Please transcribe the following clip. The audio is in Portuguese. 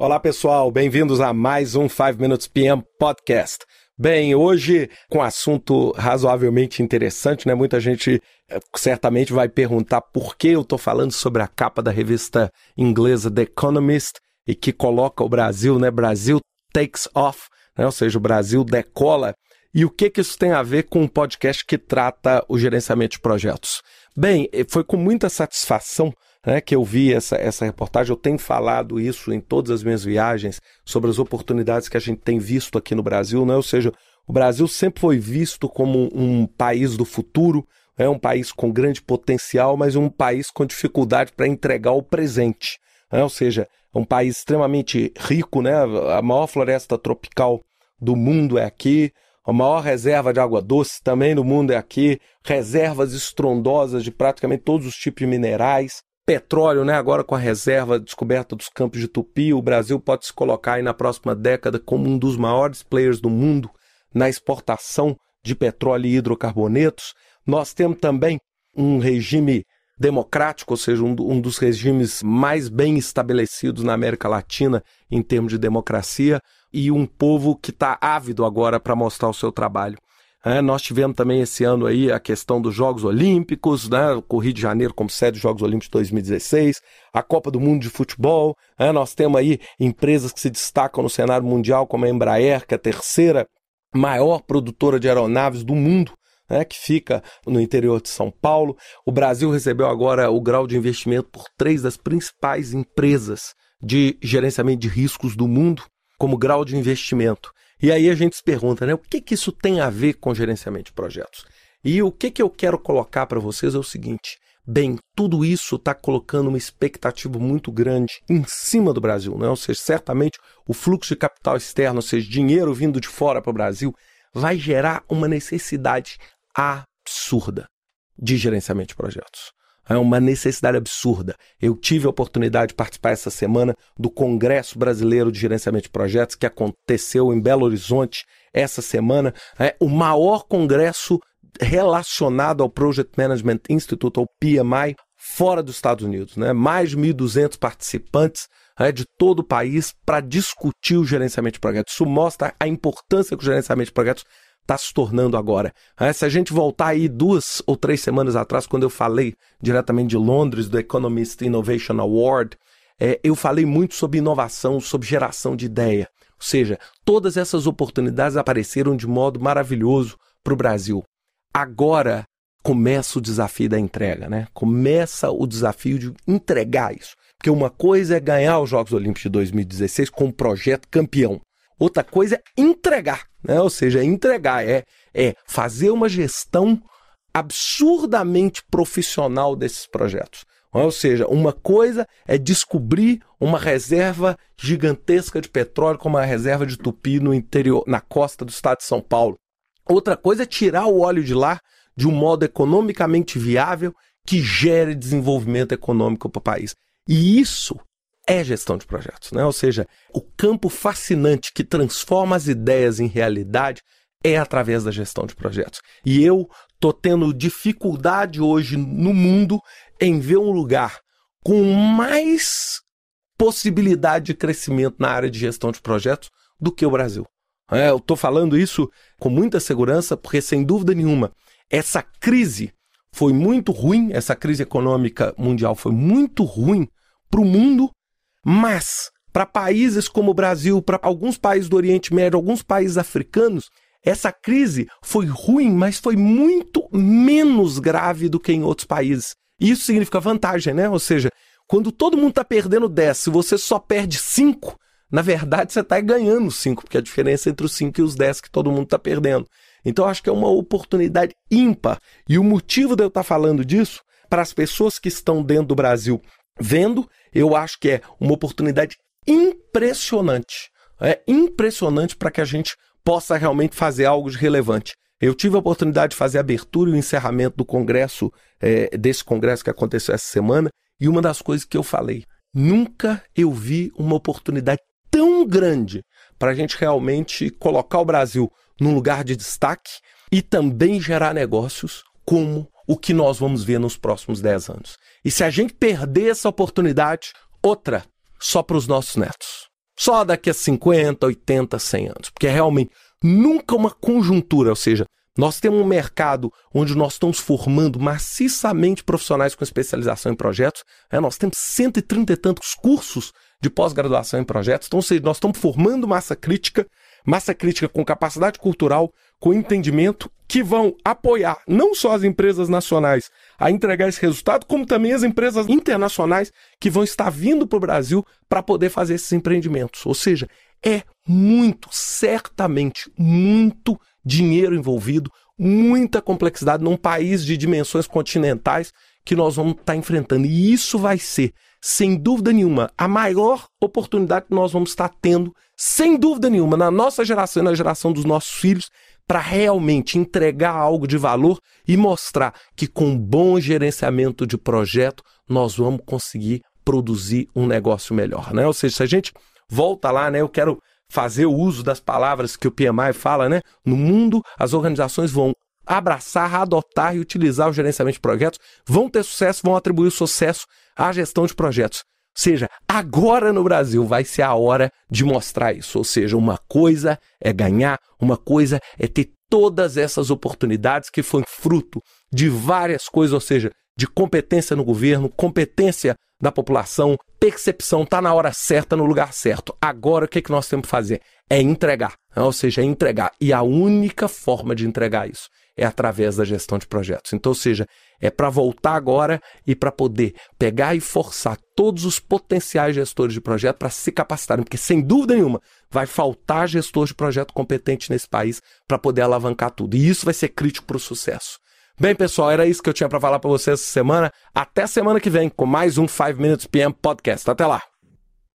Olá, pessoal, bem-vindos a mais um 5 Minutes PM Podcast. Bem, hoje com um assunto razoavelmente interessante, né? Muita gente eh, certamente vai perguntar por que eu estou falando sobre a capa da revista inglesa The Economist e que coloca o Brasil, né? Brasil takes off, né? ou seja, o Brasil decola. E o que, que isso tem a ver com um podcast que trata o gerenciamento de projetos? Bem, eh, foi com muita satisfação né, que eu vi essa, essa reportagem. Eu tenho falado isso em todas as minhas viagens sobre as oportunidades que a gente tem visto aqui no Brasil, né? ou seja, o Brasil sempre foi visto como um país do futuro, é um país com grande potencial, mas um país com dificuldade para entregar o presente. Né? Ou seja, um país extremamente rico, né? a maior floresta tropical do mundo é aqui, a maior reserva de água doce também do mundo é aqui, reservas estrondosas de praticamente todos os tipos de minerais, petróleo, né? Agora com a reserva descoberta dos campos de Tupi, o Brasil pode se colocar aí na próxima década como um dos maiores players do mundo na exportação de petróleo e hidrocarbonetos. Nós temos também um regime democrático, ou seja, um, um dos regimes mais bem estabelecidos na América Latina em termos de democracia, e um povo que está ávido agora para mostrar o seu trabalho. É, nós tivemos também esse ano aí a questão dos Jogos Olímpicos, né, o Rio de Janeiro como sede dos Jogos Olímpicos de 2016, a Copa do Mundo de Futebol. É, nós temos aí empresas que se destacam no cenário mundial, como a Embraer, que é a terceira maior produtora de aeronaves do mundo. Né, que fica no interior de São Paulo. O Brasil recebeu agora o grau de investimento por três das principais empresas de gerenciamento de riscos do mundo como grau de investimento. E aí a gente se pergunta, né? O que, que isso tem a ver com gerenciamento de projetos? E o que, que eu quero colocar para vocês é o seguinte: bem, tudo isso está colocando uma expectativa muito grande em cima do Brasil, né? ou seja, certamente o fluxo de capital externo, ou seja, dinheiro vindo de fora para o Brasil, vai gerar uma necessidade absurda de gerenciamento de projetos. É uma necessidade absurda. Eu tive a oportunidade de participar essa semana do Congresso Brasileiro de Gerenciamento de Projetos, que aconteceu em Belo Horizonte essa semana. É o maior congresso relacionado ao Project Management Institute, ou PMI, fora dos Estados Unidos. Né? Mais de 1.200 participantes é, de todo o país para discutir o gerenciamento de projetos. Isso mostra a importância que o gerenciamento de projetos está se tornando agora. É, se a gente voltar aí duas ou três semanas atrás, quando eu falei diretamente de Londres, do Economist Innovation Award, é, eu falei muito sobre inovação, sobre geração de ideia. Ou seja, todas essas oportunidades apareceram de modo maravilhoso para o Brasil. Agora começa o desafio da entrega, né? Começa o desafio de entregar isso. Porque uma coisa é ganhar os Jogos Olímpicos de 2016 com um projeto campeão. Outra coisa é entregar, né? ou seja, entregar, é, é fazer uma gestão absurdamente profissional desses projetos. Ou seja, uma coisa é descobrir uma reserva gigantesca de petróleo, como a reserva de Tupi no interior, na costa do estado de São Paulo. Outra coisa é tirar o óleo de lá de um modo economicamente viável que gere desenvolvimento econômico para o país. E isso é gestão de projetos, né? Ou seja, o campo fascinante que transforma as ideias em realidade é através da gestão de projetos. E eu tô tendo dificuldade hoje no mundo em ver um lugar com mais possibilidade de crescimento na área de gestão de projetos do que o Brasil. É, eu estou falando isso com muita segurança, porque sem dúvida nenhuma, essa crise foi muito ruim, essa crise econômica mundial foi muito ruim para o mundo mas, para países como o Brasil, para alguns países do Oriente Médio, alguns países africanos, essa crise foi ruim, mas foi muito menos grave do que em outros países. Isso significa vantagem, né? Ou seja, quando todo mundo está perdendo 10, se você só perde 5, na verdade você está ganhando 5, porque a diferença entre os 5 e os 10 que todo mundo está perdendo. Então acho que é uma oportunidade ímpar. E o motivo de eu estar tá falando disso, para as pessoas que estão dentro do Brasil vendo, eu acho que é uma oportunidade impressionante. É impressionante para que a gente possa realmente fazer algo de relevante. Eu tive a oportunidade de fazer a abertura e o encerramento do congresso, é, desse congresso que aconteceu essa semana, e uma das coisas que eu falei, nunca eu vi uma oportunidade tão grande para a gente realmente colocar o Brasil num lugar de destaque e também gerar negócios como o que nós vamos ver nos próximos 10 anos. E se a gente perder essa oportunidade, outra só para os nossos netos. só daqui a 50, 80, 100 anos. Porque é realmente nunca uma conjuntura, ou seja, nós temos um mercado onde nós estamos formando maciçamente profissionais com especialização em projetos. Né? Nós temos 130 e tantos cursos de pós-graduação em projetos. Então, ou seja, nós estamos formando massa crítica, massa crítica com capacidade cultural, com entendimento, que vão apoiar não só as empresas nacionais a entregar esse resultado, como também as empresas internacionais que vão estar vindo para o Brasil para poder fazer esses empreendimentos. Ou seja, é muito, certamente, muito dinheiro envolvido, muita complexidade num país de dimensões continentais que nós vamos estar enfrentando. E isso vai ser, sem dúvida nenhuma, a maior oportunidade que nós vamos estar tendo, sem dúvida nenhuma, na nossa geração e na geração dos nossos filhos, para realmente entregar algo de valor e mostrar que com bom gerenciamento de projeto nós vamos conseguir produzir um negócio melhor, né? Ou seja, se a gente volta lá, né, eu quero fazer o uso das palavras que o PMI fala, né? No mundo, as organizações vão abraçar, adotar e utilizar o gerenciamento de projetos, vão ter sucesso, vão atribuir sucesso à gestão de projetos. Ou seja, agora no Brasil vai ser a hora de mostrar isso. Ou seja, uma coisa é ganhar, uma coisa é ter todas essas oportunidades que foi fruto de várias coisas, ou seja, de competência no governo, competência da população, percepção, está na hora certa, no lugar certo. Agora o que, que nós temos que fazer? É entregar, ou seja, é entregar. E a única forma de entregar isso é através da gestão de projetos. Então, ou seja, é para voltar agora e para poder pegar e forçar todos os potenciais gestores de projeto para se capacitarem, porque sem dúvida nenhuma vai faltar gestor de projeto competente nesse país para poder alavancar tudo. E isso vai ser crítico para o sucesso. Bem, pessoal, era isso que eu tinha para falar para vocês essa semana. Até semana que vem com mais um 5 Minutes PM Podcast. Até lá.